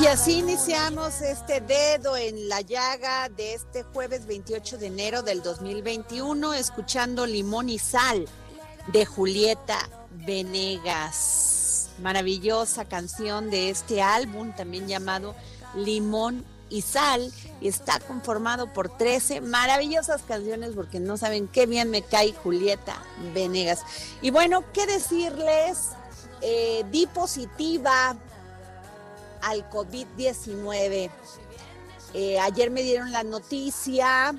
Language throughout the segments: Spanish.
Y así iniciamos este dedo en la llaga de este jueves 28 de enero del 2021, escuchando Limón y Sal de Julieta Venegas. Maravillosa canción de este álbum, también llamado Limón y Sal, está conformado por 13 maravillosas canciones porque no saben qué bien me cae Julieta Venegas. Y bueno, ¿qué decirles? Eh, di positiva al COVID-19. Eh, ayer me dieron la noticia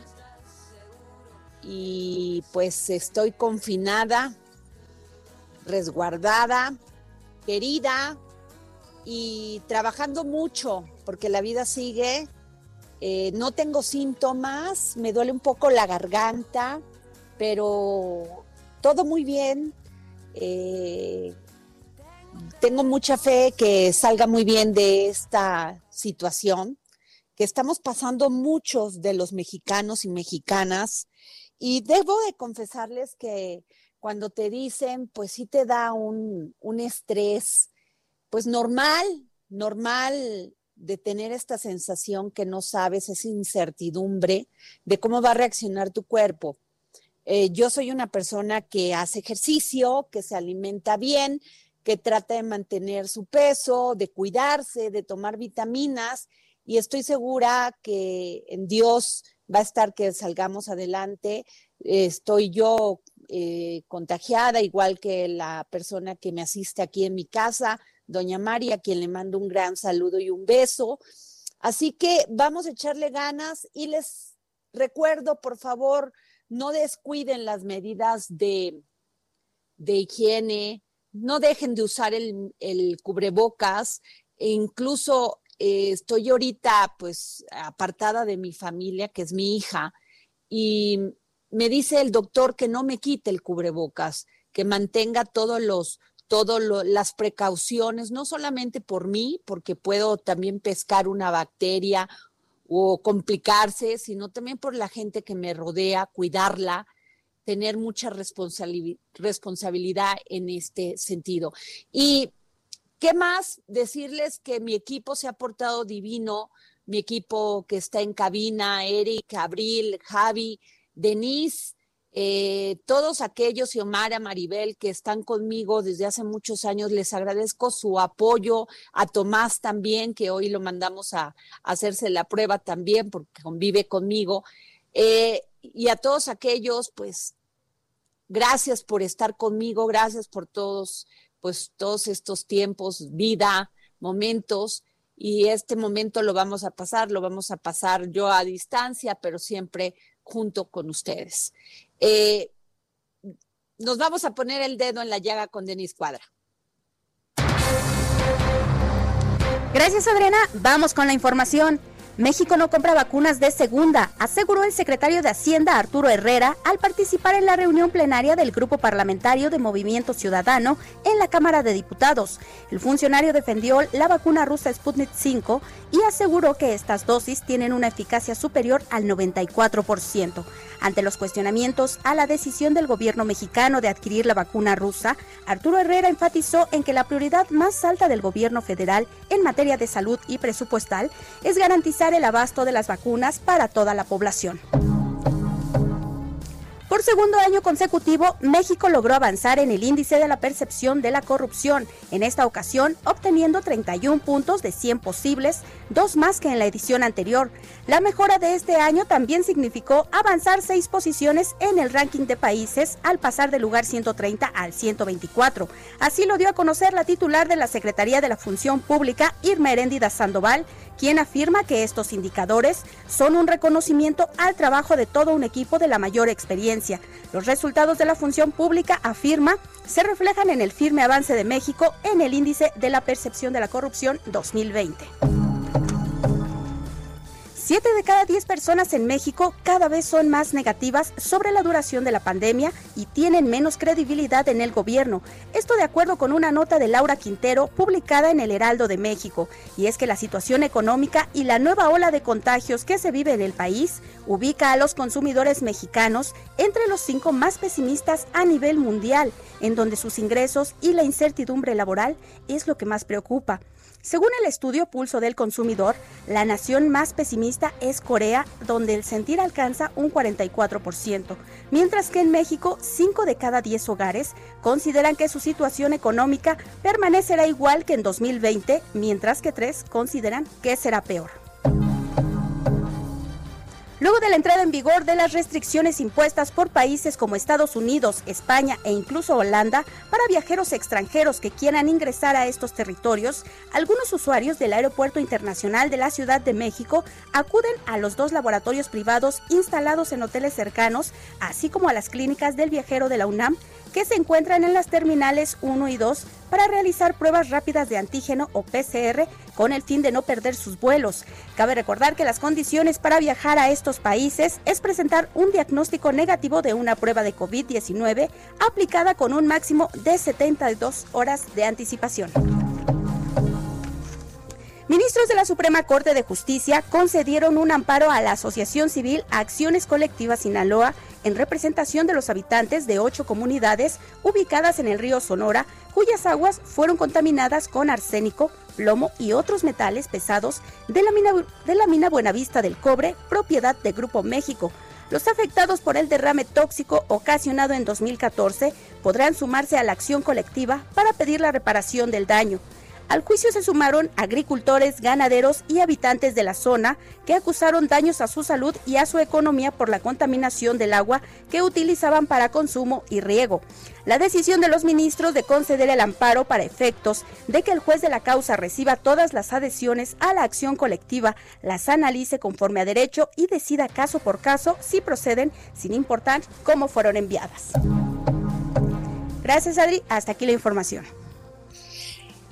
y pues estoy confinada, resguardada, querida y trabajando mucho porque la vida sigue. Eh, no tengo síntomas, me duele un poco la garganta, pero todo muy bien. Eh, tengo mucha fe que salga muy bien de esta situación que estamos pasando muchos de los mexicanos y mexicanas. Y debo de confesarles que cuando te dicen, pues sí te da un, un estrés, pues normal, normal de tener esta sensación que no sabes, esa incertidumbre de cómo va a reaccionar tu cuerpo. Eh, yo soy una persona que hace ejercicio, que se alimenta bien, que trata de mantener su peso, de cuidarse, de tomar vitaminas y estoy segura que en Dios va a estar que salgamos adelante. Estoy yo eh, contagiada, igual que la persona que me asiste aquí en mi casa, doña María, quien le mando un gran saludo y un beso. Así que vamos a echarle ganas y les recuerdo, por favor, no descuiden las medidas de, de higiene, no dejen de usar el, cubrebocas, e incluso eh, estoy ahorita pues apartada de mi familia, que es mi hija, y me dice el doctor que no me quite el cubrebocas, que mantenga todos los todas las precauciones, no solamente por mí, porque puedo también pescar una bacteria o complicarse, sino también por la gente que me rodea, cuidarla, tener mucha responsabilidad en este sentido. Y qué más decirles que mi equipo se ha portado divino, mi equipo que está en cabina, Eric, Abril, Javi, Denise, eh, todos aquellos y Omar, Maribel que están conmigo desde hace muchos años, les agradezco su apoyo, a Tomás también, que hoy lo mandamos a, a hacerse la prueba también porque convive conmigo. Eh, y a todos aquellos, pues, gracias por estar conmigo, gracias por todos, pues, todos estos tiempos, vida, momentos. y este momento lo vamos a pasar, lo vamos a pasar yo a distancia, pero siempre junto con ustedes. Eh, nos vamos a poner el dedo en la llaga con Denis Cuadra. Gracias, Adriana. Vamos con la información. México no compra vacunas de segunda, aseguró el secretario de Hacienda Arturo Herrera al participar en la reunión plenaria del Grupo Parlamentario de Movimiento Ciudadano en la Cámara de Diputados. El funcionario defendió la vacuna rusa Sputnik 5 y aseguró que estas dosis tienen una eficacia superior al 94%. Ante los cuestionamientos a la decisión del gobierno mexicano de adquirir la vacuna rusa, Arturo Herrera enfatizó en que la prioridad más alta del gobierno federal en materia de salud y presupuestal es garantizar el abasto de las vacunas para toda la población. Por segundo año consecutivo, México logró avanzar en el índice de la percepción de la corrupción, en esta ocasión obteniendo 31 puntos de 100 posibles, dos más que en la edición anterior. La mejora de este año también significó avanzar seis posiciones en el ranking de países al pasar del lugar 130 al 124. Así lo dio a conocer la titular de la Secretaría de la Función Pública, Irma Heréndida Sandoval, quien afirma que estos indicadores son un reconocimiento al trabajo de todo un equipo de la mayor experiencia. Los resultados de la función pública, afirma, se reflejan en el firme avance de México en el índice de la percepción de la corrupción 2020. Siete de cada diez personas en México cada vez son más negativas sobre la duración de la pandemia y tienen menos credibilidad en el gobierno. Esto de acuerdo con una nota de Laura Quintero publicada en el Heraldo de México. Y es que la situación económica y la nueva ola de contagios que se vive en el país ubica a los consumidores mexicanos entre los cinco más pesimistas a nivel mundial, en donde sus ingresos y la incertidumbre laboral es lo que más preocupa. Según el estudio Pulso del Consumidor, la nación más pesimista es Corea, donde el sentir alcanza un 44%, mientras que en México 5 de cada 10 hogares consideran que su situación económica permanecerá igual que en 2020, mientras que 3 consideran que será peor. Luego de la entrada en vigor de las restricciones impuestas por países como Estados Unidos, España e incluso Holanda para viajeros extranjeros que quieran ingresar a estos territorios, algunos usuarios del Aeropuerto Internacional de la Ciudad de México acuden a los dos laboratorios privados instalados en hoteles cercanos, así como a las clínicas del viajero de la UNAM que se encuentran en las terminales 1 y 2 para realizar pruebas rápidas de antígeno o PCR con el fin de no perder sus vuelos. Cabe recordar que las condiciones para viajar a estos países es presentar un diagnóstico negativo de una prueba de COVID-19 aplicada con un máximo de 72 horas de anticipación. Ministros de la Suprema Corte de Justicia concedieron un amparo a la Asociación Civil Acciones Colectivas Sinaloa en representación de los habitantes de ocho comunidades ubicadas en el río Sonora, cuyas aguas fueron contaminadas con arsénico, plomo y otros metales pesados de la mina, de la mina Buenavista del Cobre, propiedad de Grupo México. Los afectados por el derrame tóxico ocasionado en 2014 podrán sumarse a la acción colectiva para pedir la reparación del daño. Al juicio se sumaron agricultores, ganaderos y habitantes de la zona que acusaron daños a su salud y a su economía por la contaminación del agua que utilizaban para consumo y riego. La decisión de los ministros de conceder el amparo para efectos de que el juez de la causa reciba todas las adhesiones a la acción colectiva, las analice conforme a derecho y decida caso por caso si proceden sin importar cómo fueron enviadas. Gracias Adri, hasta aquí la información.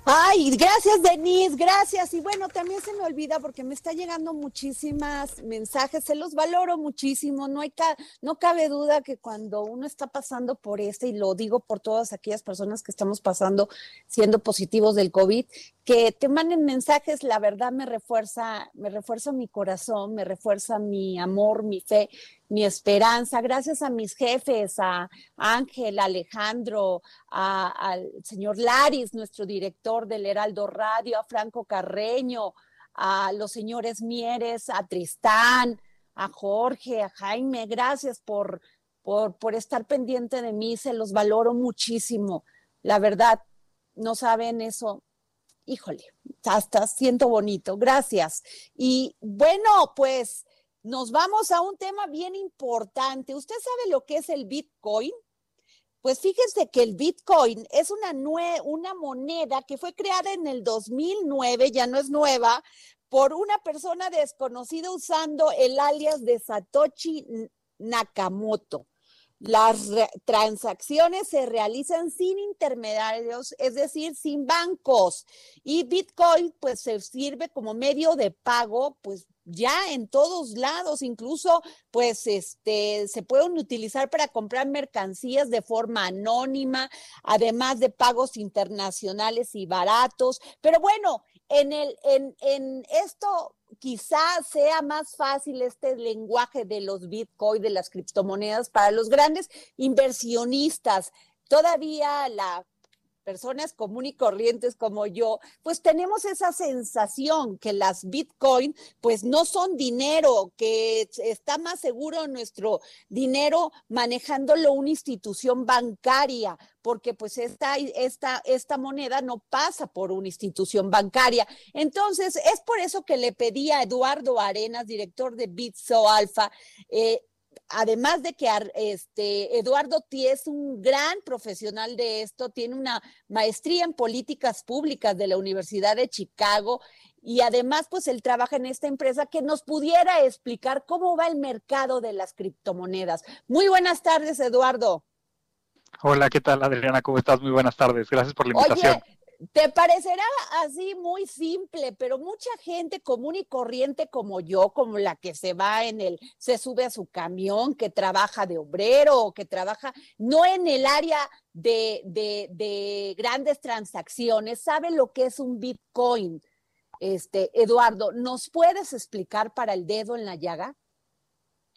Ay, gracias Denise, gracias. Y bueno, también se me olvida porque me está llegando muchísimas mensajes, se los valoro muchísimo. No hay no cabe duda que cuando uno está pasando por este, y lo digo por todas aquellas personas que estamos pasando siendo positivos del COVID, que te manden mensajes, la verdad me refuerza, me refuerza mi corazón, me refuerza mi amor, mi fe, mi esperanza. Gracias a mis jefes, a Ángel, Alejandro, al señor Laris, nuestro director del Heraldo Radio, a Franco Carreño, a los señores Mieres, a Tristán, a Jorge, a Jaime. Gracias por, por, por estar pendiente de mí, se los valoro muchísimo. La verdad, no saben eso, híjole, hasta siento bonito, gracias. Y bueno, pues nos vamos a un tema bien importante. ¿Usted sabe lo que es el Bitcoin? Pues fíjense que el Bitcoin es una, moneda que fue creada en el 2009, ya no es nueva, por una persona desconocida usando el alias de Satoshi Nakamoto. Las transacciones se realizan sin intermediarios, es decir, sin bancos. Y Bitcoin pues se sirve como medio de pago, pues ya en todos lados, incluso pues este se pueden utilizar para comprar mercancías de forma anónima, además de pagos internacionales y baratos. Pero bueno, en el en, en esto quizá sea más fácil este lenguaje de los Bitcoin, de las criptomonedas para los grandes inversionistas. Todavía la personas comunes y corrientes como yo, pues tenemos esa sensación que las Bitcoin pues no son dinero, que está más seguro nuestro dinero manejándolo una institución bancaria, porque pues esta, esta, esta moneda no pasa por una institución bancaria. Entonces, es por eso que le pedí a Eduardo Arenas, director de Bitso Alfa, eh, además de que este, Eduardo T es un gran profesional de esto, tiene una maestría en políticas públicas de la Universidad de Chicago y además pues él trabaja en esta empresa que nos pudiera explicar cómo va el mercado de las criptomonedas. Muy buenas tardes, Eduardo. Hola, ¿qué tal Adriana? ¿Cómo estás? Muy buenas tardes. Gracias por la invitación. Te parecerá así muy simple, pero mucha gente común y corriente como yo, como la que se va en el, se sube a su camión, que trabaja de obrero o que trabaja no en el área de, de, de grandes transacciones, sabe lo que es un Bitcoin. Este, Eduardo, ¿nos puedes explicar para el dedo en la llaga?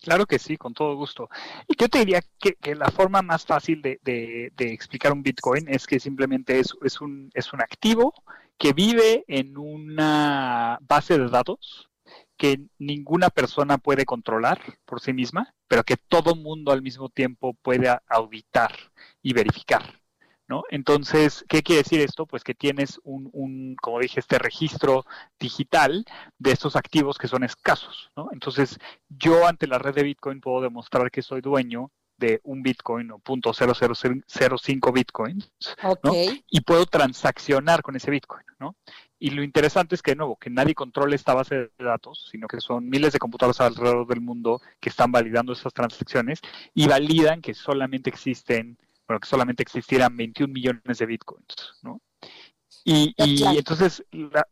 Claro que sí, con todo gusto. Y yo te diría que, la forma más fácil de, explicar un Bitcoin es que simplemente es, es, un, es un activo que vive en una base de datos que ninguna persona puede controlar por sí misma, pero que todo mundo al mismo tiempo puede auditar y verificar. Entonces, ¿qué quiere decir esto? Pues que tienes un, como dije, este registro digital de estos activos que son escasos, ¿no? Entonces, yo ante la red de Bitcoin puedo demostrar que soy dueño de un Bitcoin o punto .0005 Bitcoins, ¿no? Y puedo transaccionar con ese Bitcoin, ¿no? Y lo interesante es que, de nuevo, que nadie controle esta base de datos, sino que son miles de computadoras alrededor del mundo que están validando esas transacciones y validan que solamente existen bueno, que solamente existieran 21 millones de bitcoins, ¿no? Y, entonces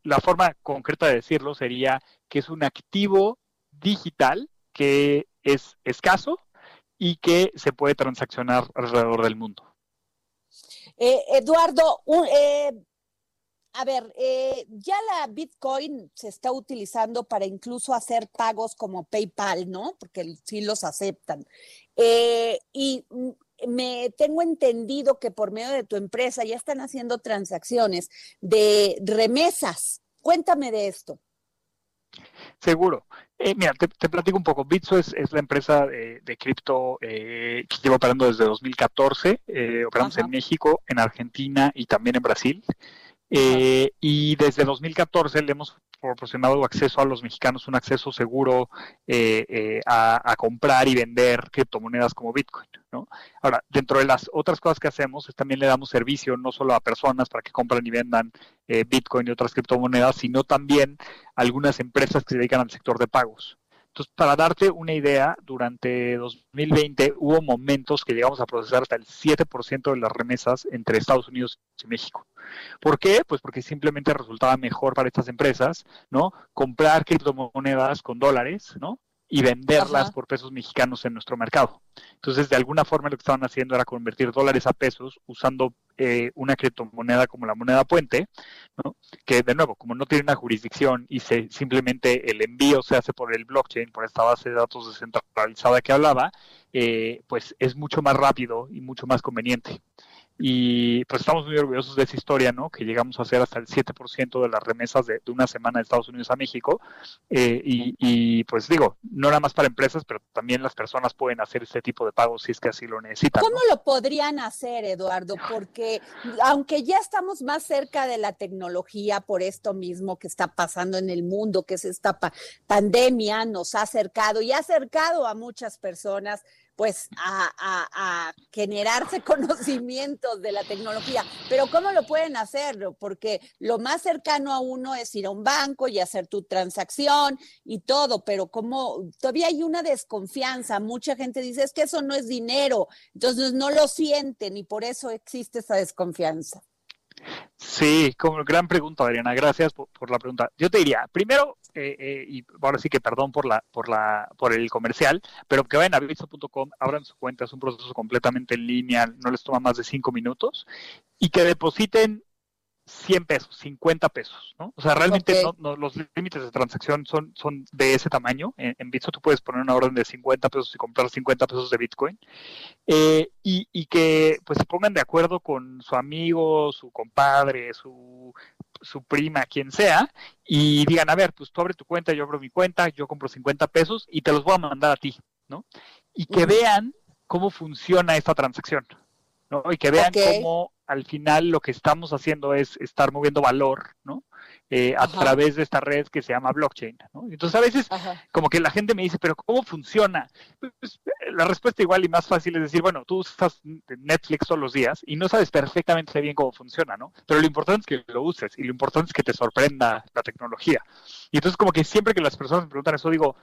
la, forma concreta de decirlo sería que es un activo digital que es escaso y que se puede transaccionar alrededor del mundo. Eh, Eduardo, eh, a ver, eh, ya la Bitcoin se está utilizando para incluso hacer pagos como PayPal, ¿no? Porque sí los aceptan. y me tengo entendido que por medio de tu empresa ya están haciendo transacciones de remesas. Cuéntame de esto. Seguro. Eh, mira, te, platico un poco. Bitso es, la empresa de, cripto eh, que lleva operando desde 2014. Eh, operamos en México, en Argentina y también en Brasil. Eh, y desde 2014 le hemos proporcionado acceso a los mexicanos, un acceso seguro eh, eh, a, comprar y vender criptomonedas como Bitcoin. ¿no? Ahora, dentro de las otras cosas que hacemos, es también le damos servicio no solo a personas para que compren y vendan Bitcoin y otras criptomonedas, sino también a algunas empresas que se dedican al sector de pagos. Entonces, para darte una idea, durante 2020 hubo momentos que llegamos a procesar hasta el 7% de las remesas entre Estados Unidos y México. ¿Por qué? Pues porque simplemente resultaba mejor para estas empresas, ¿no? Comprar criptomonedas con dólares, ¿no? y venderlas por pesos mexicanos en nuestro mercado. Entonces, de alguna forma lo que estaban haciendo era convertir dólares a pesos usando eh, una criptomoneda como la moneda puente, ¿no? que de nuevo, como no tiene una jurisdicción y se, simplemente el envío se hace por el blockchain, por esta base de datos descentralizada que hablaba, eh, pues es mucho más rápido y mucho más conveniente. Y pues estamos muy orgullosos de esa historia, ¿no? Que llegamos a hacer hasta el 7% de las remesas de, una semana de Estados Unidos a México. Eh, y, pues digo, no nada más para empresas, pero también las personas pueden hacer este tipo de pagos si es que así lo necesitan. ¿Cómo lo podrían hacer, Eduardo? Porque aunque ya estamos más cerca de la tecnología por esto mismo que está pasando en el mundo, que es esta pandemia, nos ha acercado y ha acercado a muchas personas pues a, generarse conocimientos de la tecnología. Pero ¿cómo lo pueden hacer? Porque lo más cercano a uno es ir a un banco y hacer tu transacción y todo, pero como todavía hay una desconfianza, mucha gente dice, es que eso no es dinero, entonces no lo sienten y por eso existe esa desconfianza. Sí, como gran pregunta, Adriana. Gracias por, la pregunta. Yo te diría, primero, eh, eh, y ahora sí que perdón por la, por la, por el comercial, pero que vayan a bitso.com, abran su cuenta, es un proceso completamente en línea, no les toma más de cinco minutos, y que depositen 100 pesos, 50 pesos, ¿no? O sea, realmente no, los límites de transacción son, son de ese tamaño. En, en, Bitso tú puedes poner una orden de 50 pesos y comprar 50 pesos de Bitcoin. Eh, y, y, que pues se pongan de acuerdo con su amigo, su compadre, su, su prima, quien sea, y digan, a ver, pues tú abre tu cuenta, yo abro mi cuenta, yo compro 50 pesos y te los voy a mandar a ti, ¿no? Y que vean cómo funciona esta transacción, ¿no? Y que vean cómo al final lo que estamos haciendo es estar moviendo valor, ¿no? Eh, a través de esta red que se llama blockchain, ¿no? Entonces a veces como que la gente me dice, pero ¿cómo funciona? Pues, la respuesta igual y más fácil es decir, bueno, tú usas Netflix todos los días y no sabes perfectamente bien cómo funciona, ¿no? Pero lo importante es que lo uses y lo importante es que te sorprenda la tecnología. Y entonces como que siempre que las personas me preguntan eso, digo,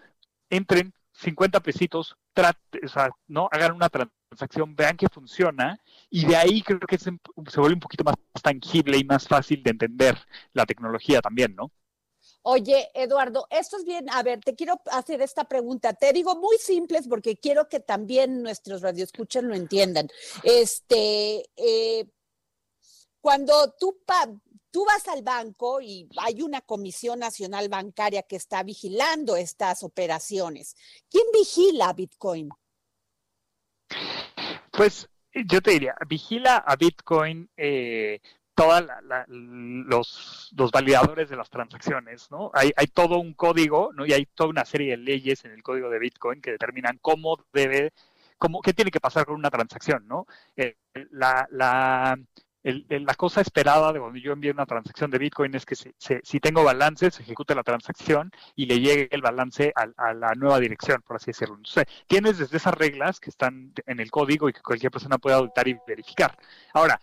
entren 50 pesitos, trate, o sea, ¿no? Hagan una transacción, vean que funciona y de ahí creo que se, se, vuelve un poquito más tangible y más fácil de entender la tecnología también, ¿no? Oye, Eduardo, esto es bien. A ver, te quiero hacer esta pregunta. Te digo muy simples porque quiero que también nuestros radioescuchas lo entiendan. Este, eh, cuando tú tú vas al banco y hay una comisión nacional bancaria que está vigilando estas operaciones. ¿Quién vigila Bitcoin? Pues yo te diría, vigila a Bitcoin eh, todos los, los, validadores de las transacciones, ¿no? Hay, todo un código, ¿no? Y hay toda una serie de leyes en el código de Bitcoin que determinan cómo debe, cómo, qué tiene que pasar con una transacción, ¿no? Eh, la la cosa esperada de cuando yo envío una transacción de Bitcoin es que si tengo balance, se ejecute la transacción y le llegue el balance a, la nueva dirección, por así decirlo. Entonces, tienes desde esas reglas que están en el código y que cualquier persona puede auditar y verificar. Ahora,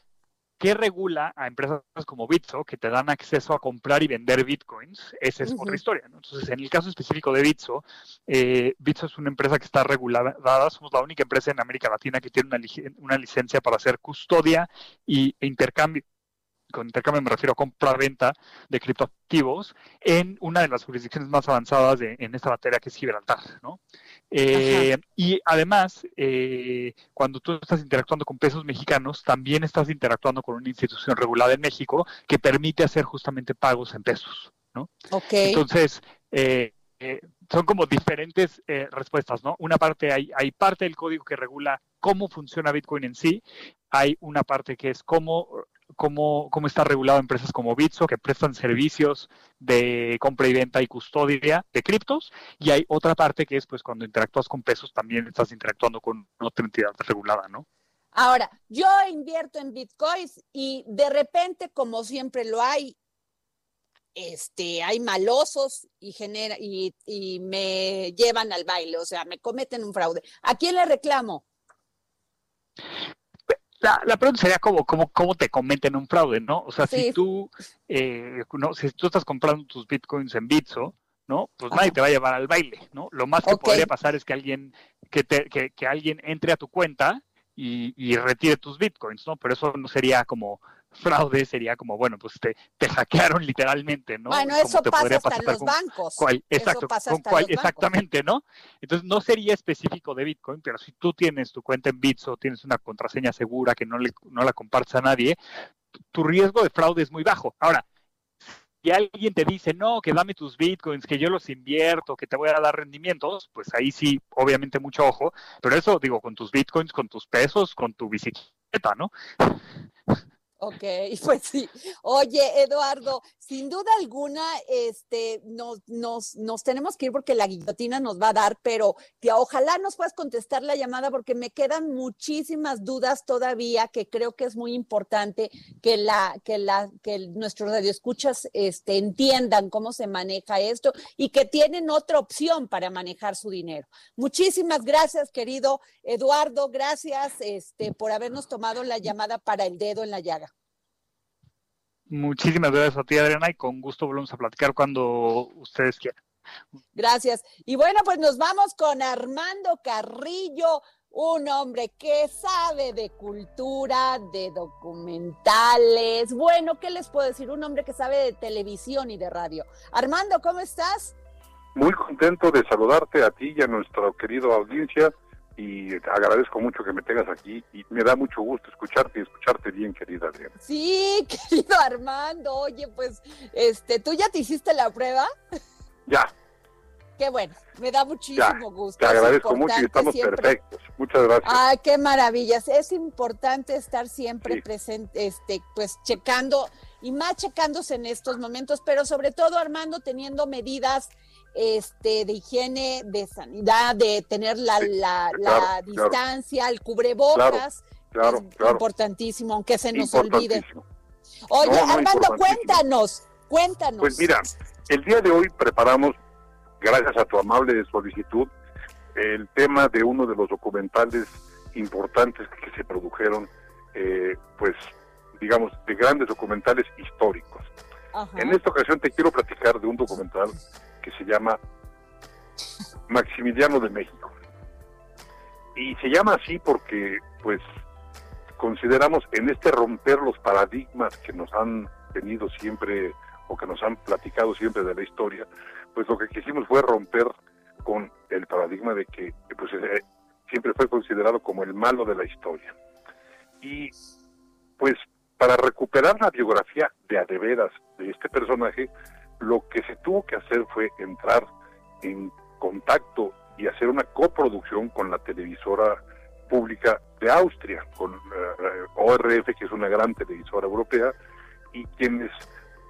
¿Qué regula a empresas como Bitso que te dan acceso a comprar y vender bitcoins? Esa es otra historia. Entonces, en el caso específico de Bitso, eh, Bitso es una empresa que está regulada, somos la única empresa en América Latina que tiene una, una licencia para hacer custodia y, e intercambio con intercambio me refiero a compra-venta de criptoactivos en una de las jurisdicciones más avanzadas en esta materia que es Gibraltar, ¿no? Eh, y además, eh, cuando tú estás interactuando con pesos mexicanos, también estás interactuando con una institución regulada en México que permite hacer justamente pagos en pesos, ¿no? Entonces, eh, son como diferentes respuestas, ¿no? Una parte, hay, hay parte del código que regula cómo funciona Bitcoin en sí, hay una parte que es cómo cómo, cómo está regulado empresas como Bitso, que prestan servicios de compra y venta y custodia de criptos, y hay otra parte que es pues cuando interactúas con pesos también estás interactuando con otra entidad regulada, ¿no? Ahora, yo invierto en bitcoins y de repente, como siempre lo hay, este, hay malosos y, genera, y, y me llevan al baile, o sea, me cometen un fraude. ¿A quién le reclamo? La, pregunta sería cómo, cómo, cómo te cometen un fraude, ¿no? O sea, si tú eh, no, si tú estás comprando tus bitcoins en Bitso, ¿no? Pues nadie te va a llevar al baile, ¿no? Lo más que podría pasar es que alguien, que, te, que, que alguien entre a tu cuenta y, y, retire tus bitcoins, ¿no? Pero eso no sería como fraude, sería como, bueno, pues te, te hackearon literalmente, ¿no? Bueno, eso pasa hasta en los bancos. exacto, exactamente, ¿no? Entonces no sería específico de Bitcoin, pero si tú tienes tu cuenta en Bits o tienes una contraseña segura que no, le, no la compartes a nadie, tu riesgo de fraude es muy bajo. Ahora, y alguien te dice, no, que dame tus bitcoins, que yo los invierto, que te voy a dar rendimientos, pues ahí sí, obviamente mucho ojo, pero eso digo, con tus bitcoins, con tus pesos, con tu bicicleta, ¿no? Ok, pues sí. Oye, Eduardo, sin duda alguna, este, nos, nos, nos tenemos que ir porque la guillotina nos va a dar, pero que ojalá nos puedas contestar la llamada porque me quedan muchísimas dudas todavía que creo que es muy importante que la, que la, que nuestros radioescuchas este, entiendan cómo se maneja esto y que tienen otra opción para manejar su dinero. Muchísimas gracias, querido Eduardo, gracias este, por habernos tomado la llamada para el dedo en la llaga. Muchísimas gracias a ti, Adriana, y con gusto volvemos a platicar cuando ustedes quieran. Gracias. Y bueno, pues nos vamos con Armando Carrillo, un hombre que sabe de cultura, de documentales. Bueno, ¿qué les puedo decir? Un hombre que sabe de televisión y de radio. Armando, ¿cómo estás? Muy contento de saludarte a ti y a nuestra querida audiencia y agradezco mucho que me tengas aquí y me da mucho gusto escucharte y escucharte bien, querida Adriana. Sí, querido Armando, oye, pues, este, ¿tú ya te hiciste la prueba? Ya. Qué bueno, me da muchísimo gusto. Te agradezco mucho y estamos perfectos. Muchas gracias. Ay, qué maravillas. Es importante estar siempre presente, este, pues checando y más checándose en estos momentos, pero sobre todo, Armando, teniendo medidas este, de higiene, de sanidad, de tener la, la, distancia, el cubrebocas. Claro, Importantísimo, aunque se nos olvide. Oye, Armando, cuéntanos, cuéntanos. Pues mira, el día de hoy preparamos, gracias a tu amable solicitud, el tema de uno de los documentales importantes que se produjeron, eh, pues, digamos, de grandes documentales históricos. En esta ocasión te quiero platicar de un documental que se llama Maximiliano de México. Y se llama así porque, pues, consideramos en este romper los paradigmas que nos han tenido siempre o que nos han platicado siempre de la historia, pues lo que quisimos fue romper con el paradigma de que pues eh, siempre fue considerado como el malo de la historia. Y pues para recuperar la biografía de adeveras de este personaje, lo que se tuvo que hacer fue entrar en contacto y hacer una coproducción con la televisora pública de Austria, con eh, ORF, que es una gran televisora europea, y quienes,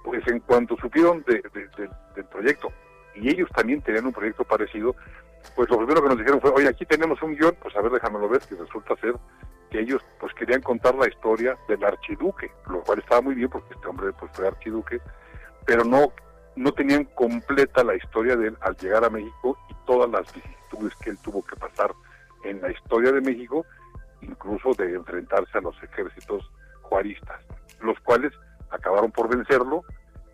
pues en cuanto supieron del proyecto, y ellos también tenían un proyecto parecido, pues lo primero que nos dijeron fue, oye, aquí tenemos un guion, pues a ver, déjamelo ver, que resulta ser que ellos pues querían contar la historia del archiduque, lo cual estaba muy bien porque este hombre pues fue archiduque, pero no no tenían completa la historia de él al llegar a México y todas las vicisitudes que él tuvo que pasar en la historia de México, incluso de enfrentarse a los ejércitos juaristas, los cuales acabaron por vencerlo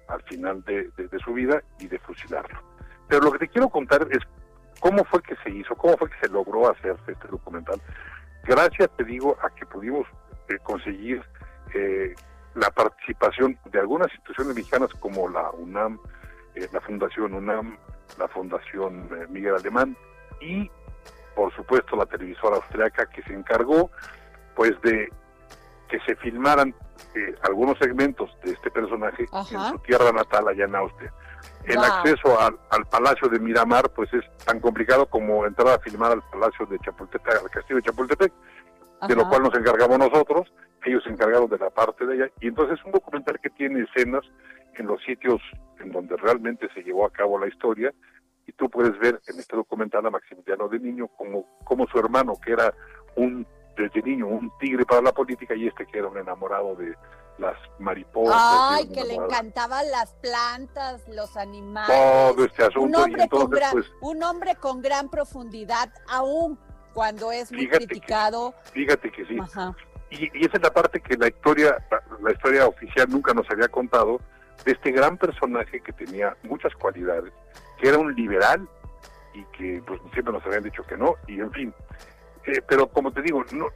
al final de, su vida y de fusilarlo. Pero lo que te quiero contar es cómo fue que se hizo, cómo fue que se logró hacerse este documental. Gracias, te digo, a que pudimos eh, conseguir eh, la participación de algunas instituciones mexicanas como la UNAM, eh, la Fundación UNAM, la Fundación eh, Miguel Alemán y por supuesto la televisora austriaca que se encargó pues de que se filmaran eh, algunos segmentos de este personaje en su tierra natal allá en Austria. El acceso al, al, Palacio de Miramar pues es tan complicado como entrar a filmar al Palacio de Chapultepec, al Castillo de Chapultepec, de lo cual nos encargamos nosotros, ellos se encargaron de la parte de ella, y entonces es un documental que tiene escenas en los sitios en donde realmente se llevó a cabo la historia, y tú puedes ver en este documental a Maximiliano de niño como, como su hermano, que era un, desde niño, un tigre para la política, y este que era un enamorado de las mariposas. Ay, que le encantaban las plantas, los animales. Todo este asunto. Un hombre, con, gran, pues un hombre con gran profundidad, aún cuando es muy criticado. fíjate que sí. Y, esa es la parte que la historia, la historia oficial nunca nos había contado de este gran personaje que tenía muchas cualidades, que era un liberal y que pues siempre nos habían dicho que no, y en fin. Eh, pero como te digo, no,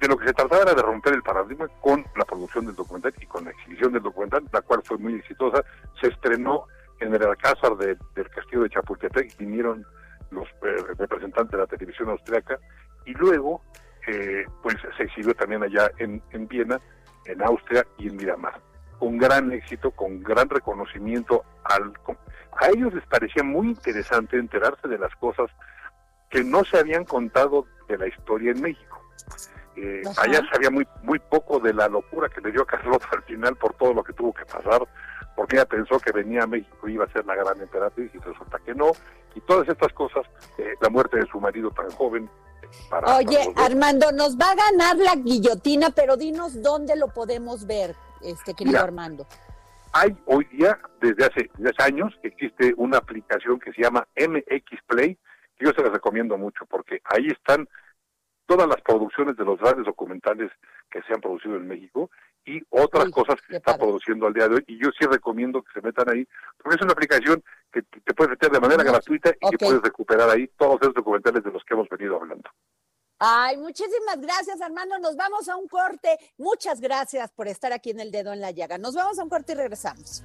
de lo que se trataba era de romper el paradigma con la producción del documental y con la exhibición del documental, la cual fue muy exitosa. Se estrenó en el Alcázar del Castillo de Chapultepec, vinieron los eh, representantes de la televisión austriaca, y luego eh, pues se exhibió también allá en, en Viena, en Austria y en Miramar, con gran éxito, con gran reconocimiento al... A ellos les parecía muy interesante enterarse de las cosas que no se habían contado de la historia en México. Eh, allá sabía muy muy poco de la locura que le dio a Carlota al final por todo lo que tuvo que pasar, porque ella pensó que venía a México y iba a ser la gran emperatriz y resulta que no. Y todas estas cosas, eh, la muerte de su marido tan joven. Para, Oye, Armando, nos va a ganar la guillotina, pero dinos dónde lo podemos ver, este querido Armando. Hay hoy día, desde hace 10 años, existe una aplicación que se llama MX Play, que yo se las recomiendo mucho, porque ahí están todas las producciones de los grandes documentales que se han producido en México y otras cosas que se está produciendo al día de hoy. Y yo sí recomiendo que se metan ahí, porque es una aplicación que te puedes meter de manera gratuita y que puedes recuperar ahí todos esos documentales de los que hemos venido hablando. Ay, muchísimas gracias, Armando. Nos vamos a un corte. Muchas gracias por estar aquí en el dedo en la llaga. Nos vamos a un corte y regresamos.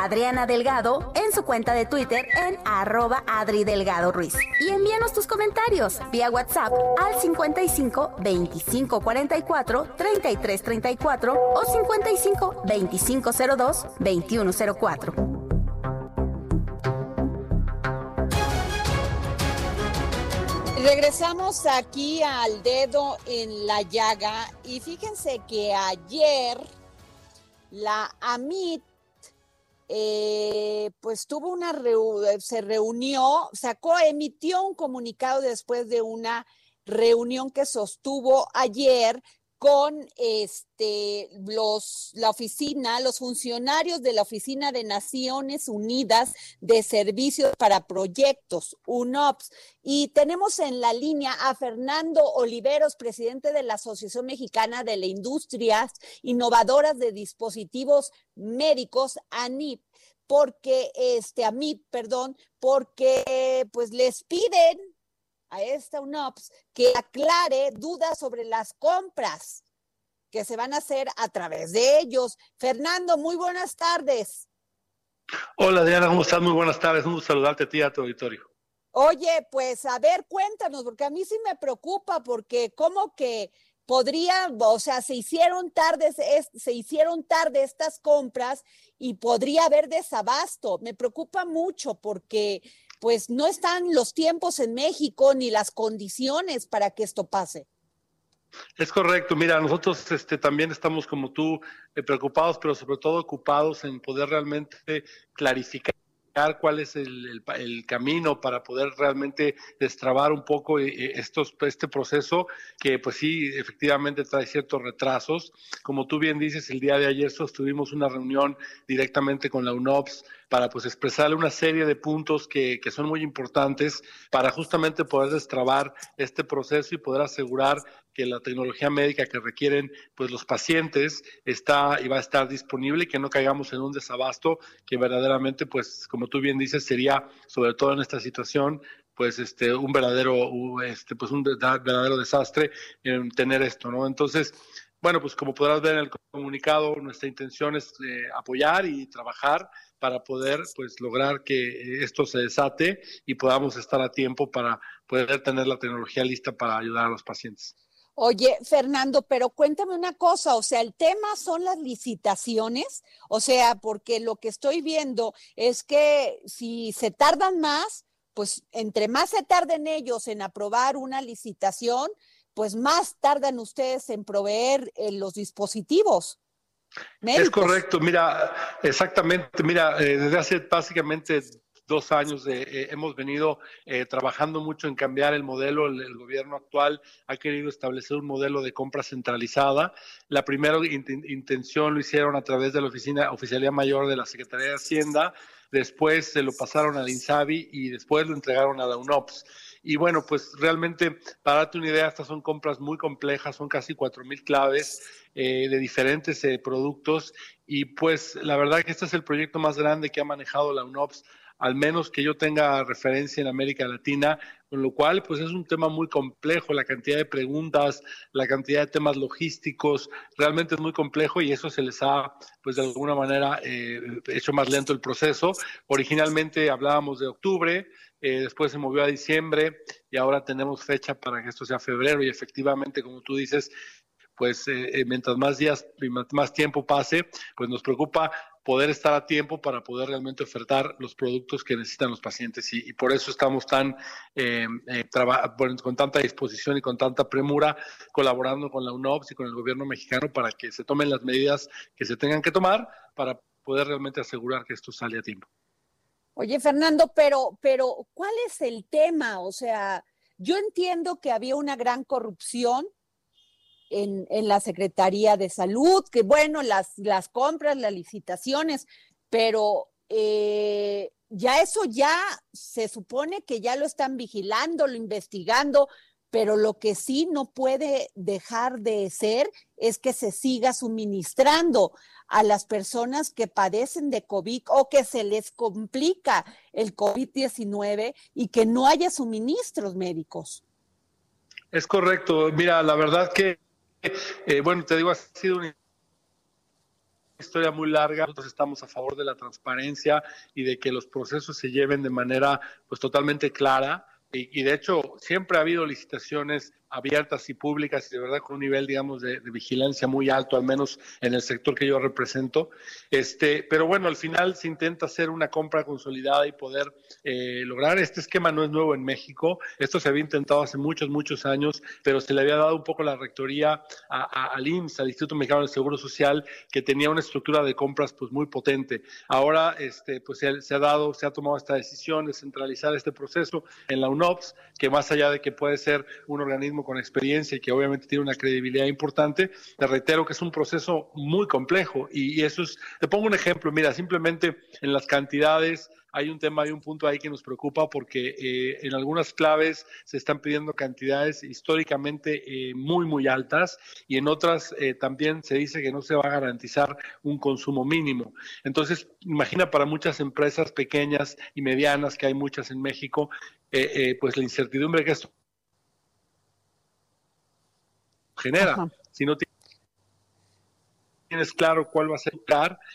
Adriana Delgado en su cuenta de Twitter en arroba Adri Delgado Ruiz. Y envíanos tus comentarios vía WhatsApp al 55 25 44 33 34 o 55 25 02 21 04. Regresamos aquí al dedo en la llaga y fíjense que ayer la AMIT eh, pues tuvo una, se reunió, sacó, emitió un comunicado después de una reunión que sostuvo ayer con este los la oficina, los funcionarios de la Oficina de Naciones Unidas de Servicios para Proyectos, UNOPS. Y tenemos en la línea a Fernando Oliveros, presidente de la Asociación Mexicana de la Industrias Innovadoras de Dispositivos Médicos, ANIP, porque este AMIP, perdón, porque pues les piden a esta UNOPS que aclare dudas sobre las compras que se van a hacer a través de ellos. Fernando, muy buenas tardes. Hola Diana, ¿cómo estás? Muy buenas tardes, un gusto saludarte a ti y a tu auditorio. Oye, pues a ver, cuéntanos, porque a mí sí me preocupa, porque como que podría, o sea, se hicieron tardes, se hicieron tarde estas compras y podría haber desabasto. Me preocupa mucho porque pues no están los tiempos en México ni las condiciones para que esto pase. Es correcto, mira, nosotros este, también estamos como tú eh, preocupados, pero sobre todo ocupados en poder realmente clarificar cuál es el, camino para poder realmente destrabar un poco eh, eh, estos, este proceso que pues sí, efectivamente trae ciertos retrasos. Como tú bien dices, el día de ayer sostuvimos una reunión directamente con la UNOPS para pues expresarle una serie de puntos que, que son muy importantes para justamente poder destrabar este proceso y poder asegurar que la tecnología médica que requieren pues los pacientes está y va a estar disponible y que no caigamos en un desabasto que verdaderamente pues como tú bien dices sería sobre todo en esta situación pues este un verdadero este pues un verdadero desastre en tener esto no entonces bueno pues como podrás ver en el comunicado nuestra intención es eh, apoyar y trabajar para poder pues lograr que esto se desate y podamos estar a tiempo para poder tener la tecnología lista para ayudar a los pacientes. Oye, Fernando, pero cuéntame una cosa, o sea, el tema son las licitaciones, o sea, porque lo que estoy viendo es que si se tardan más, pues entre más se tarden ellos en aprobar una licitación, pues más tardan ustedes en proveer eh, los dispositivos. Es correcto, mira, exactamente, mira, eh, desde hace básicamente dos años eh, hemos venido eh, trabajando mucho en cambiar el modelo. El, gobierno actual ha querido establecer un modelo de compra centralizada. La primera intención lo hicieron a través de la oficina oficialía mayor de la Secretaría de Hacienda. Después se lo pasaron al INSABI y después lo entregaron a la UNOPS. Y bueno, pues realmente, para darte una idea, estas son compras muy complejas, son casi cuatro mil claves eh, de diferentes eh, productos. Y pues la verdad que este es el proyecto más grande que ha manejado la UNOPS al menos que yo tenga referencia en América Latina, con lo cual pues es un tema muy complejo, la cantidad de preguntas, la cantidad de temas logísticos, realmente es muy complejo y eso se les ha pues de alguna manera eh, hecho más lento el proceso. Originalmente hablábamos de octubre, eh, después se movió a diciembre y ahora tenemos fecha para que esto sea febrero y efectivamente, como tú dices, pues eh, mientras más días más tiempo pase, pues nos preocupa poder estar a tiempo para poder realmente ofertar los productos que necesitan los pacientes y, por eso estamos tan eh, eh con tanta disposición y con tanta premura colaborando con la UNOPS y con el gobierno mexicano para que se tomen las medidas que se tengan que tomar para poder realmente asegurar que esto sale a tiempo. Oye, Fernando, pero, pero ¿cuál es el tema? O sea, yo entiendo que había una gran corrupción en, en, la Secretaría de Salud, que bueno, las, las compras, las licitaciones, pero eh, ya eso ya se supone que ya lo están vigilando, lo investigando, pero lo que sí no puede dejar de ser es que se siga suministrando a las personas que padecen de COVID o que se les complica el COVID-19 y que no haya suministros médicos. Es correcto. Mira, la verdad que eh, bueno, te digo, ha sido una historia muy larga. Nosotros estamos a favor de la transparencia y de que los procesos se lleven de manera pues totalmente clara. Y, y de hecho, siempre ha habido licitaciones abiertas y públicas y de verdad con un nivel, digamos, de, vigilancia muy alto, al menos en el sector que yo represento. Este, pero bueno, al final se intenta hacer una compra consolidada y poder eh, lograr. Este esquema no es nuevo en México, esto se había intentado hace muchos, muchos años, pero se le había dado un poco la rectoría al IMSS, al Instituto Mexicano del Seguro Social, que tenía una estructura de compras pues muy potente. Ahora, este, pues se, se ha dado, se ha tomado esta decisión de centralizar este proceso en la UNOPS, que más allá de que puede ser un organismo con experiencia y que obviamente tiene una credibilidad importante, te reitero que es un proceso muy complejo y, eso es, te pongo un ejemplo, mira, simplemente en las cantidades, hay un tema, hay un punto ahí que nos preocupa porque eh, en algunas claves se están pidiendo cantidades históricamente eh, muy, muy altas y en otras eh, también se dice que no se va a garantizar un consumo mínimo. Entonces, imagina para muchas empresas pequeñas y medianas, que hay muchas en México, pues la incertidumbre que esto genera. Si no tienes claro cuál va a ser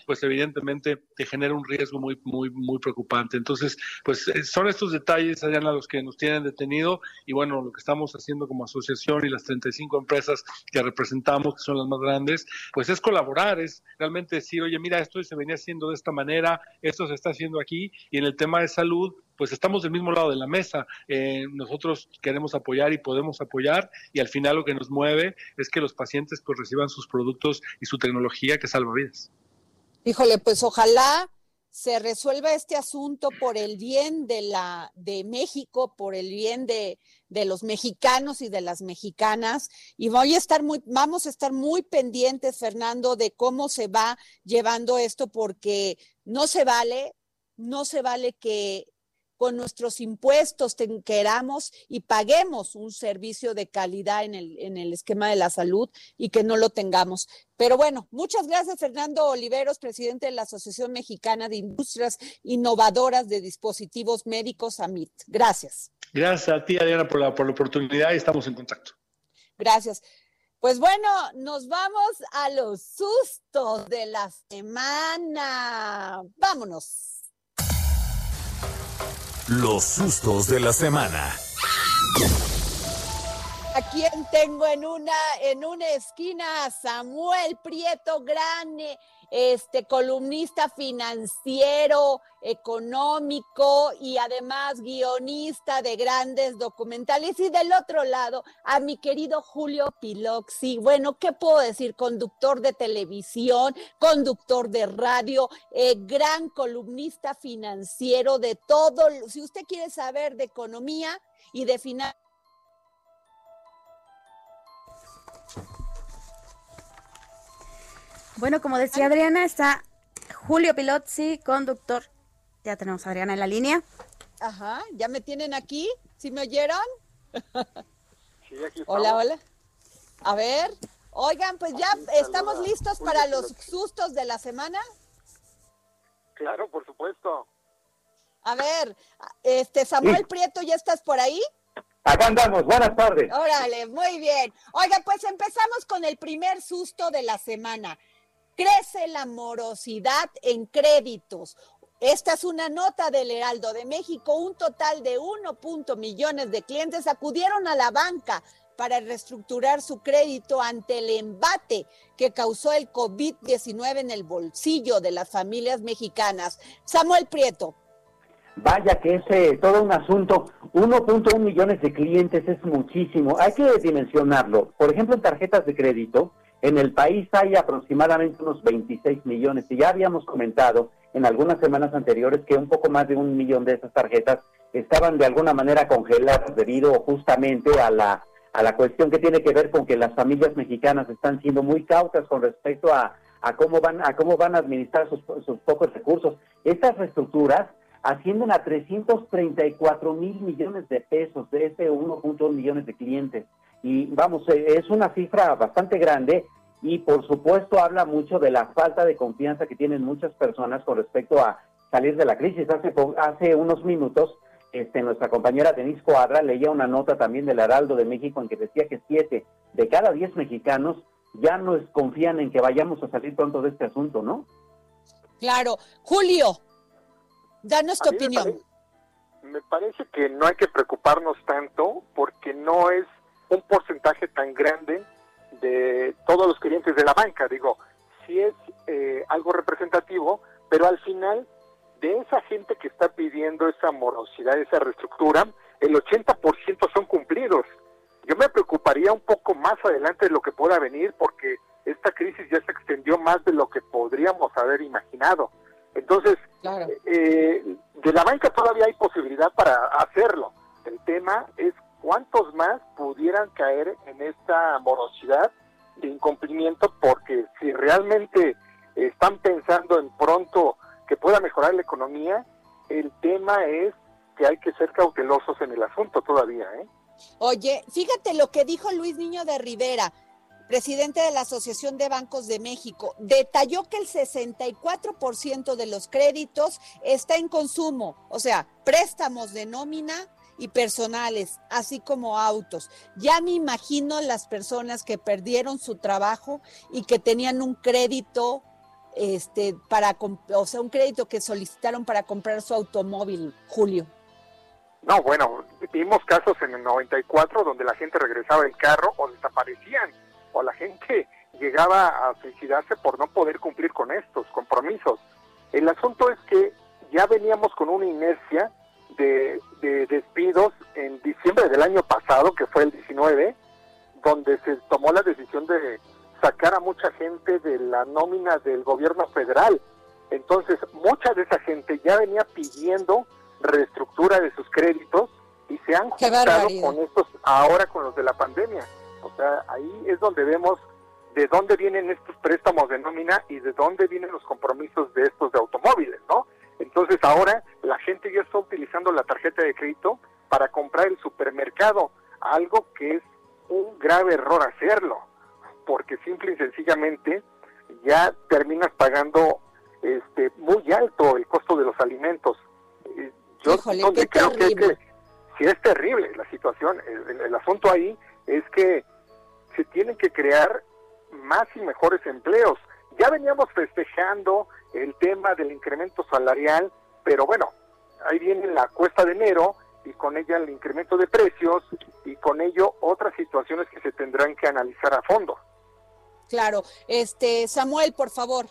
pues evidentemente te genera un riesgo muy, muy, muy preocupante. Entonces, pues eh, son estos detalles, Adriana, los que nos tienen detenido y bueno, lo que estamos haciendo como asociación y las 35 empresas que representamos, que son las más grandes, pues es colaborar, es realmente decir, oye, mira, esto se venía haciendo de esta manera, esto se está haciendo aquí y en el tema de salud, pues estamos del mismo lado de la mesa. Eh, nosotros queremos apoyar y podemos apoyar y al final lo que nos mueve es que los pacientes pues reciban sus productos y su tecnología que salva vidas. Híjole, pues ojalá se resuelva este asunto por el bien de la de México, por el bien de, de, los mexicanos y de las mexicanas. Y voy a estar muy, vamos a estar muy pendientes, Fernando, de cómo se va llevando esto, porque no se vale, no se vale que con nuestros impuestos queramos y paguemos un servicio de calidad en el, en el esquema de la salud y que no lo tengamos. Pero bueno, muchas gracias Fernando Oliveros, presidente de la Asociación Mexicana de Industrias Innovadoras de Dispositivos Médicos, AMIT. Gracias. Gracias a ti, Adriana, por la, por la oportunidad y estamos en contacto. Gracias. Pues bueno, nos vamos a los sustos de la semana. Vámonos. Los sustos de la semana. ¿A quién tengo en una, en una esquina? Samuel Prieto Grande, este columnista financiero, económico y además guionista de grandes documentales. Y del otro lado, a mi querido Julio Piloxi. Bueno, ¿qué puedo decir? Conductor de televisión, conductor de radio, eh, gran columnista financiero de todo. Si usted quiere saber de economía y de finanzas, Bueno, como decía Adriana, está Julio Pilotzi, conductor. Ya tenemos a Adriana en la línea. Ajá, ¿ya me tienen aquí? ¿Sí me oyeron? Sí, aquí Hola, hola. A ver, oigan, pues ya estamos listos para los sustos de la semana. Claro, por supuesto. A ver, este Samuel Prieto, ¿ya estás por ahí? Acá andamos, buenas tardes. Órale, muy bien. Oiga, pues empezamos con el primer susto de la semana. Crece la morosidad en créditos. Esta es una nota del Heraldo de México. Un total de 1. millones de clientes acudieron a la banca para reestructurar su crédito ante el embate que causó el COVID-19 en el bolsillo de las familias mexicanas. Samuel Prieto. Vaya que es eh, todo un asunto. 1.1 millones de clientes es muchísimo. Hay que dimensionarlo. Por ejemplo, en tarjetas de crédito, en el país hay aproximadamente unos 26 millones. Y ya habíamos comentado en algunas semanas anteriores que un poco más de un millón de esas tarjetas estaban de alguna manera congeladas debido justamente a la, a la cuestión que tiene que ver con que las familias mexicanas están siendo muy cautas con respecto a, a cómo van a cómo van a administrar sus, sus pocos recursos. Estas reestructuras ascienden a 334 mil millones de pesos de ese 1.1 millones de clientes. Y vamos, eh, es una cifra bastante grande y por supuesto habla mucho de la falta de confianza que tienen muchas personas con respecto a salir de la crisis. Hace, hace unos minutos este, nuestra compañera Denise Cuadra leía una nota también del Heraldo de México en que decía que siete de cada diez mexicanos ya no confían en que vayamos a salir pronto de este asunto, ¿no? Claro. Julio, Danos tu opinión. Me parece, que no hay que preocuparnos tanto porque no es un porcentaje tan grande de todos los clientes de la banca. Digo, sí es eh, algo representativo, pero al final de esa gente que está pidiendo esa morosidad, esa reestructura, el 80% son cumplidos. Yo me preocuparía un poco más adelante de lo que pueda venir porque esta crisis ya se extendió más de lo que podríamos haber imaginado. Entonces, eh, de la banca todavía hay posibilidad para hacerlo. El tema es cuántos más pudieran caer en esta morosidad de incumplimiento, porque si realmente están pensando en pronto que pueda mejorar la economía, el tema es que hay que ser cautelosos en el asunto todavía. ¿eh? Oye, fíjate lo que dijo Luis Niño de Rivera presidente de la Asociación de Bancos de México, detalló que el 64% de los créditos está en consumo, o sea, préstamos de nómina y personales, así como autos. Ya me imagino las personas que perdieron su trabajo y que tenían un crédito este para o sea, un crédito que solicitaron para comprar su automóvil, Julio. No, bueno, vimos casos en el 94 donde la gente regresaba el carro o desaparecían o la gente llegaba a suicidarse por no poder cumplir con estos compromisos. El asunto es que ya veníamos con una inercia de, despidos en diciembre del año pasado, que fue el 19, donde se tomó la decisión de sacar a mucha gente de la nómina del gobierno federal. Entonces, mucha de esa gente ya venía pidiendo reestructura de sus créditos y se han juntado con estos ahora con los de la pandemia. O sea, ahí es donde vemos de dónde vienen estos préstamos de nómina y de dónde vienen los compromisos de estos de automóviles, ¿no? Entonces ahora la gente ya está utilizando la tarjeta de crédito para comprar el supermercado, algo que es un grave error hacerlo, porque simple y sencillamente ya terminas pagando este muy alto el costo de los alimentos. Yo donde creo que, sí es terrible la situación, el asunto ahí es que se tienen que crear más y mejores empleos. Ya veníamos festejando el tema del incremento salarial, pero bueno, ahí viene la cuesta de enero y con ella el incremento de precios y con ello otras situaciones que se tendrán que analizar a fondo. Claro, este Samuel, por favor.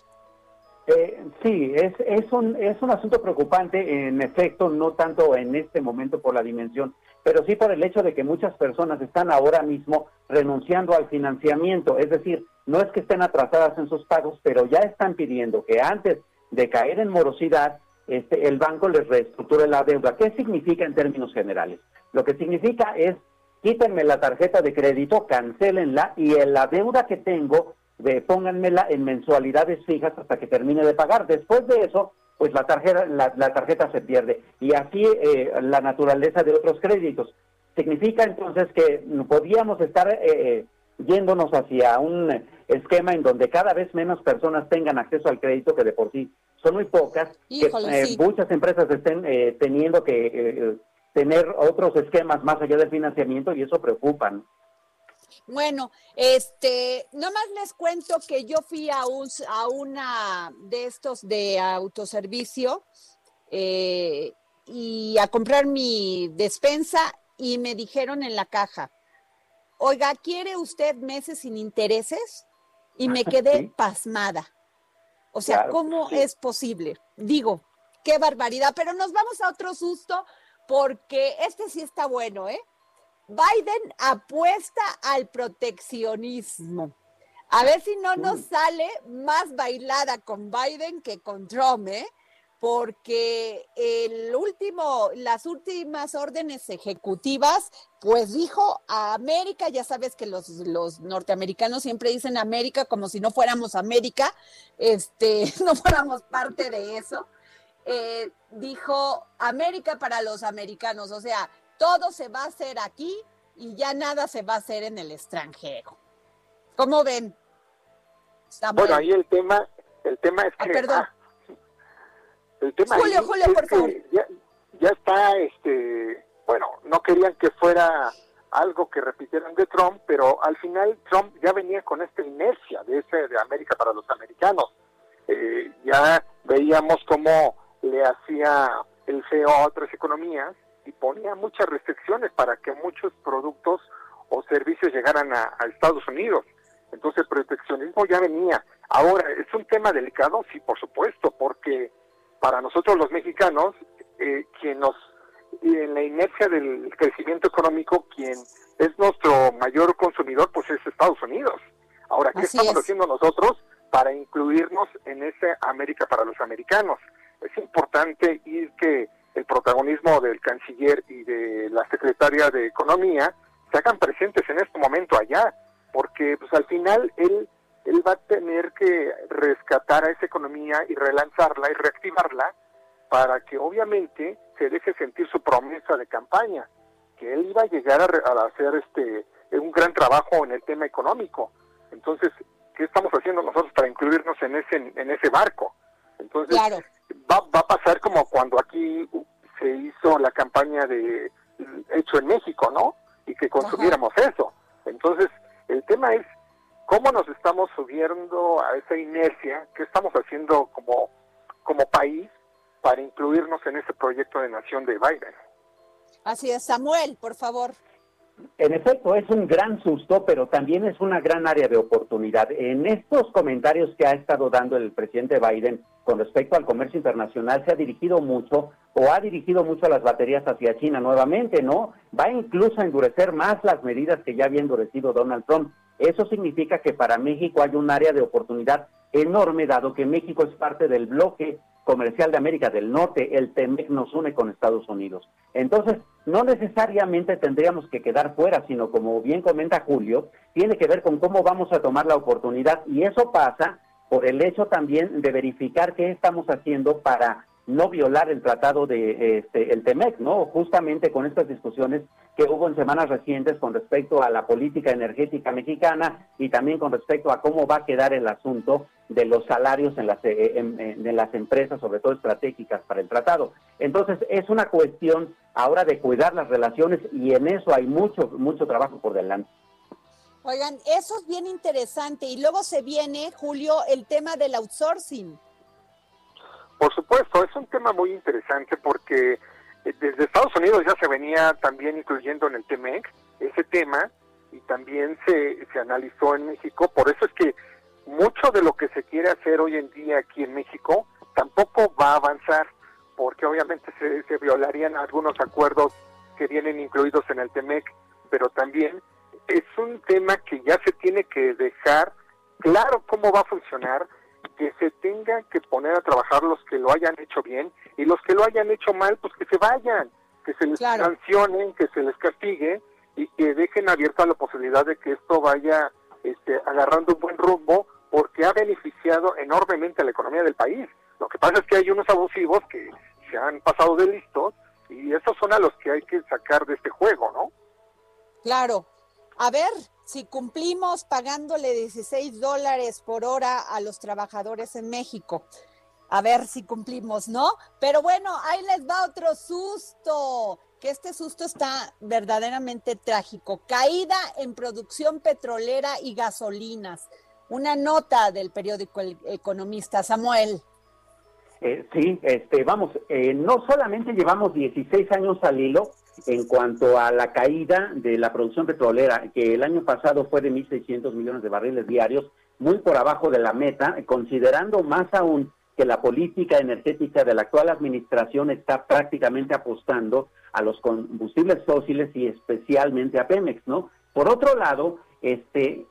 Eh, sí, es, es, un, es un asunto preocupante, en efecto, no tanto en este momento por la dimensión pero sí por el hecho de que muchas personas están ahora mismo renunciando al financiamiento, es decir, no es que estén atrasadas en sus pagos, pero ya están pidiendo que antes de caer en morosidad, este, el banco les reestructure la deuda. ¿Qué significa en términos generales? Lo que significa es quítenme la tarjeta de crédito, cancelenla y en la deuda que tengo, de, pónganmela en mensualidades fijas hasta que termine de pagar. Después de eso, pues la tarjeta, la, tarjeta se pierde. Y así eh, la naturaleza de otros créditos. significa entonces que podíamos estar eh, eh, yéndonos hacia un esquema en donde cada vez menos personas tengan acceso al crédito, que de por sí son muy pocas, que eh, muchas empresas estén teniendo que tener otros esquemas más allá del financiamiento y eso preocupa. Bueno, este, nomás les cuento que yo fui a, un, a una de estos de autoservicio y a comprar mi despensa y me dijeron en la caja, oiga, ¿quiere usted meses sin intereses? Y me quedé pasmada. O sea, ¿cómo es posible? Digo, qué barbaridad, pero nos vamos a otro susto porque este sí está bueno, ¿eh? Biden apuesta al proteccionismo. A ver si no nos sale más bailada con Biden que con Trump, ¿eh? porque el último, las últimas órdenes ejecutivas, pues dijo a América, ya sabes que los, los norteamericanos siempre dicen América como si no fuéramos América, este, no fuéramos parte de eso. Eh, dijo América para los americanos, o sea, todo se va a hacer aquí y ya nada se va a hacer en el extranjero. ¿Cómo ven? bueno, ahí el tema, el tema es que perdón. El tema Julio, Julio, por favor. Ya, ya está, este, bueno, no querían que fuera algo que repitieran de Trump, pero al final Trump ya venía con esta inercia de ese de América para los americanos. Eh, ya veíamos cómo le hacía el feo a otras economías y ponía muchas restricciones para que muchos productos o servicios llegaran a, a Estados Unidos. Entonces el proteccionismo ya venía. Ahora, ¿es un tema delicado? Sí, por supuesto, porque para nosotros los mexicanos, eh, quien nos, en la inercia del crecimiento económico, quien es nuestro mayor consumidor, pues es Estados Unidos. Ahora, ¿qué estamos haciendo nosotros para incluirnos en esa América para los americanos? Es importante ir que el protagonismo del canciller y de la secretaria de Economía se hagan presentes en este momento allá, porque pues al final él él va a tener que rescatar a esa economía y relanzarla y reactivarla para que obviamente se deje sentir su promesa de campaña, que él iba a llegar a, hacer este un gran trabajo en el tema económico. Entonces, ¿qué estamos haciendo nosotros para incluirnos en ese en ese barco? Entonces, va, va a pasar como cuando aquí se hizo la campaña de hecho en México, ¿no? Y que consumiéramos eso. Entonces, el tema es cómo nos estamos subiendo a esa inercia, qué estamos haciendo como, como país para incluirnos en ese proyecto de nación de Biden. Así es, Samuel, por favor. En efecto, es un gran susto, pero también es una gran área de oportunidad. En estos comentarios que ha estado dando el presidente Biden con respecto al comercio internacional, se ha dirigido mucho o ha dirigido mucho las baterías hacia China nuevamente, ¿no? Va incluso a endurecer más las medidas que ya había endurecido Donald Trump. Eso significa que para México hay un área de oportunidad enorme, dado que México es parte del bloque comercial de América del Norte, el TEMEC nos une con Estados Unidos. Entonces, no necesariamente tendríamos que quedar fuera, sino como bien comenta Julio, tiene que ver con cómo vamos a tomar la oportunidad y eso pasa por el hecho también de verificar qué estamos haciendo para no violar el tratado de este, el TEMEC, ¿no? Justamente con estas discusiones que hubo en semanas recientes con respecto a la política energética mexicana y también con respecto a cómo va a quedar el asunto de los salarios en las, eh, en, las empresas, sobre todo estratégicas para el tratado. Entonces, es una cuestión ahora de cuidar las relaciones y en eso hay mucho, mucho trabajo por delante. Oigan, eso es bien interesante. Y luego se viene, Julio, el tema del outsourcing. Por supuesto, es un tema muy interesante porque eh, desde Estados Unidos ya se venía también incluyendo en el TEMEC ese tema y también se, se analizó en México. Por eso es que mucho de lo que se quiere hacer hoy en día aquí en México tampoco va a avanzar porque obviamente se, se violarían algunos acuerdos que vienen incluidos en el TEMEC, pero también es un tema que ya se tiene que dejar claro cómo va a funcionar que se tengan que poner a trabajar los que lo hayan hecho bien y los que lo hayan hecho mal, pues que se vayan, que se les sancionen, que se les castigue y que dejen abierta la posibilidad de que esto vaya este, agarrando un buen rumbo porque ha beneficiado enormemente a la economía del país. Lo que pasa es que hay unos abusivos que se han pasado de listos y esos son a los que hay que sacar de este juego, ¿no? Claro. A ver, si cumplimos pagándole 16 dólares por hora a los trabajadores en México. A ver si cumplimos, ¿no? Pero bueno, ahí les va otro susto, que este susto está verdaderamente trágico. Caída en producción petrolera y gasolinas. Una nota del periódico El Economista, Samuel. Eh, sí, este, vamos, eh, no solamente llevamos 16 años al hilo en cuanto a la caída de la producción petrolera, que el año pasado fue de 1.600 millones de barriles diarios, muy por abajo de la meta, considerando más aún que la política energética de la actual administración está prácticamente apostando a los combustibles fósiles y especialmente a Pemex, ¿no? Por otro lado, este,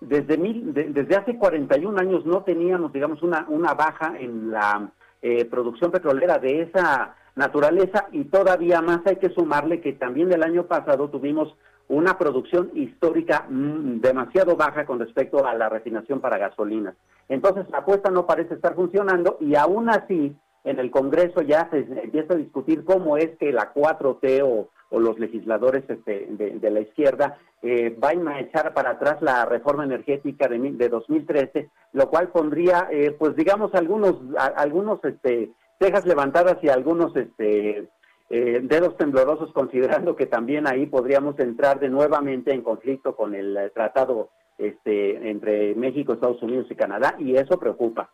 desde, mil, desde hace 41 años no teníamos, digamos, una, una baja en la eh, producción petrolera de esa naturaleza y todavía más hay que sumarle que también el año pasado tuvimos una producción histórica mm, demasiado baja con respecto a la refinación para gasolinas. Entonces la apuesta no parece estar funcionando y aún así en el Congreso ya se empieza a discutir cómo es que la 4T o, los legisladores este, de, la izquierda eh, van a echar para atrás la reforma energética de, de 2013, lo cual pondría, eh, pues digamos, algunos, algunos este, cejas levantadas y algunos este, eh, dedos temblorosos, considerando que también ahí podríamos entrar de nuevamente en conflicto con el tratado este, entre México, Estados Unidos y Canadá, y eso preocupa.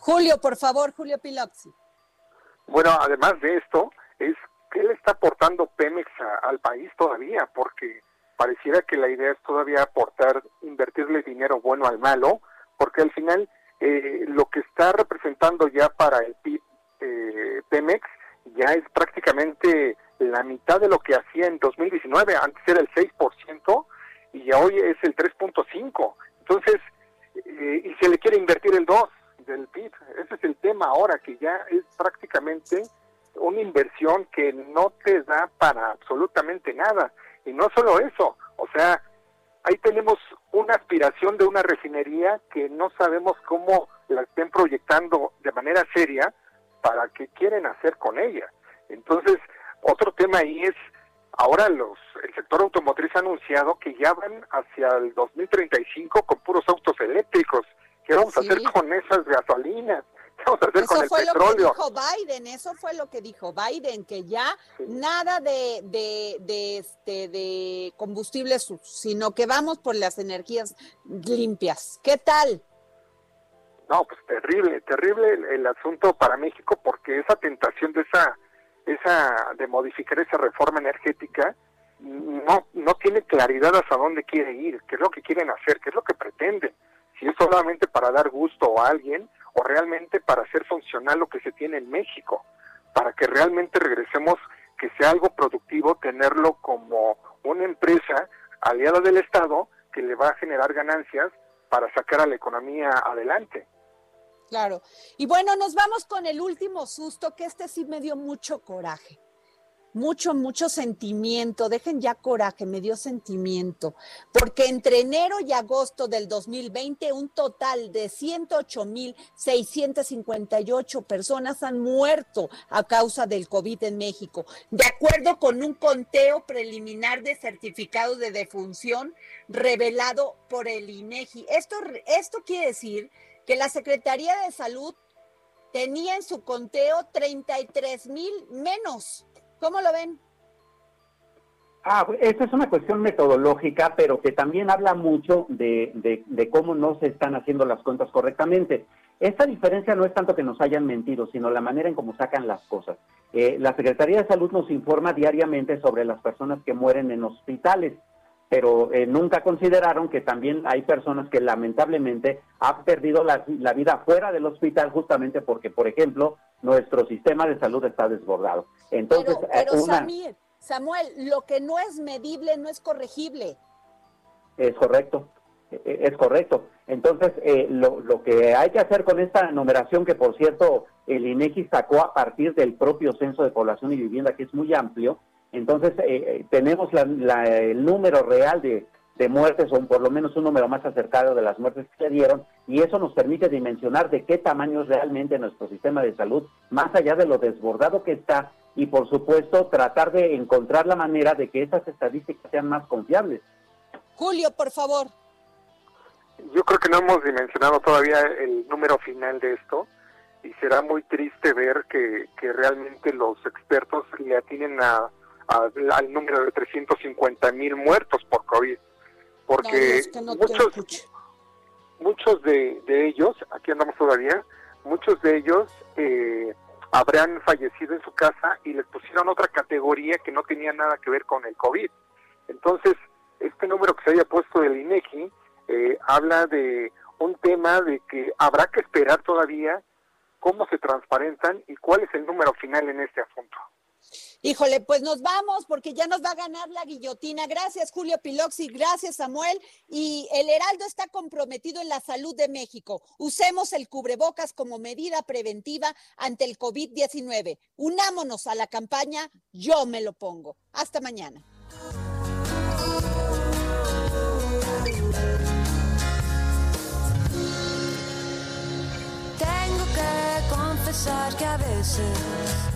Julio, por favor, Julio Piloxi. Bueno, además de esto, es ¿qué le está aportando Pemex al país todavía? Porque pareciera que la idea es todavía aportar, invertirle dinero bueno al malo, porque al final eh, lo que está representando ya para el PIB eh, Pemex ya es prácticamente la mitad de lo que hacía en 2019, antes era el 6% y hoy es el 3.5%. Entonces, eh, y se le quiere invertir el 2% del PIB. Ese es el tema ahora, que ya es prácticamente una inversión que no te da para absolutamente nada. Y no solo eso, o sea, ahí tenemos una aspiración de una refinería que no sabemos cómo la estén proyectando de manera seria para qué quieren hacer con ella. Entonces, otro tema ahí es, ahora los el sector automotriz ha anunciado que ya van hacia el 2035 con puros autos eléctricos. ¿Qué vamos a hacer con esas gasolinas? ¿Qué vamos a hacer eso con el fue petróleo? Lo que dijo Biden, eso fue lo que dijo Biden, que ya nada de, de, de, este, de combustibles, sino que vamos por las energías limpias. ¿Qué tal? No, pues terrible, terrible el, el asunto para México porque esa tentación de esa, esa, de modificar esa reforma energética, no, no tiene claridad hasta dónde quiere ir, qué es lo que quieren hacer, qué es lo que pretenden si es solamente para dar gusto a alguien o realmente para hacer funcional lo que se tiene en México, para que realmente regresemos, que sea algo productivo, tenerlo como una empresa aliada del Estado que le va a generar ganancias para sacar a la economía adelante. Claro. Y bueno, nos vamos con el último susto, que este sí me dio mucho coraje mucho, mucho sentimiento, dejen ya coraje, me dio sentimiento, porque entre enero y agosto del 2020 un total de 108.658 personas han muerto a causa del COVID en México, de acuerdo con un conteo preliminar de certificado de defunción revelado por el INEGI. Esto, esto quiere decir que la Secretaría de Salud tenía en su conteo 33 mil menos ¿Cómo lo ven? Ah, esta es una cuestión metodológica, pero que también habla mucho de, de, cómo no se están haciendo las cuentas correctamente. Esta diferencia no es tanto que nos hayan mentido, sino la manera en cómo sacan las cosas. Eh, la Secretaría de Salud nos informa diariamente sobre las personas que mueren en hospitales, pero eh, nunca consideraron que también hay personas que lamentablemente han perdido la, la vida fuera del hospital justamente porque, por ejemplo, nuestro sistema de salud está desbordado. Entonces, pero, eh, Samuel, lo que no es medible no es corregible. Es correcto, e, e, es correcto. Entonces, eh, lo, lo, que hay que hacer con esta numeración, que por cierto el INEGI sacó a partir del propio Censo de Población y Vivienda, que es muy amplio, entonces eh, tenemos el número real de, de muertes o por lo menos un número más acercado de las muertes que se dieron y eso nos permite dimensionar de qué tamaño es realmente nuestro sistema de salud, más allá de lo desbordado que está y por supuesto tratar de encontrar la manera de que esas estadísticas sean más confiables. Julio, por favor. Yo creo que no hemos dimensionado todavía el número final de esto y será muy triste ver que, que realmente los expertos le atinen a, al número de 350 mil muertos por COVID. Porque muchos, muchos de, de, ellos, aquí andamos todavía, muchos de ellos eh, habrán fallecido en su casa y les pusieron otra categoría que no tenía nada que ver con el COVID. Entonces, este número que se haya puesto del INEGI eh, habla de un tema de que habrá que esperar todavía cómo se transparentan y cuál es el número final en este asunto. Híjole, pues nos vamos porque ya nos va a ganar la guillotina. Gracias, Julio Piloxi. Gracias, Samuel. Y el Heraldo está comprometido en la salud de México. Usemos el cubrebocas como medida preventiva ante el COVID-19. Unámonos a la campaña. Yo me lo pongo. Hasta mañana. Tengo que confesar que a veces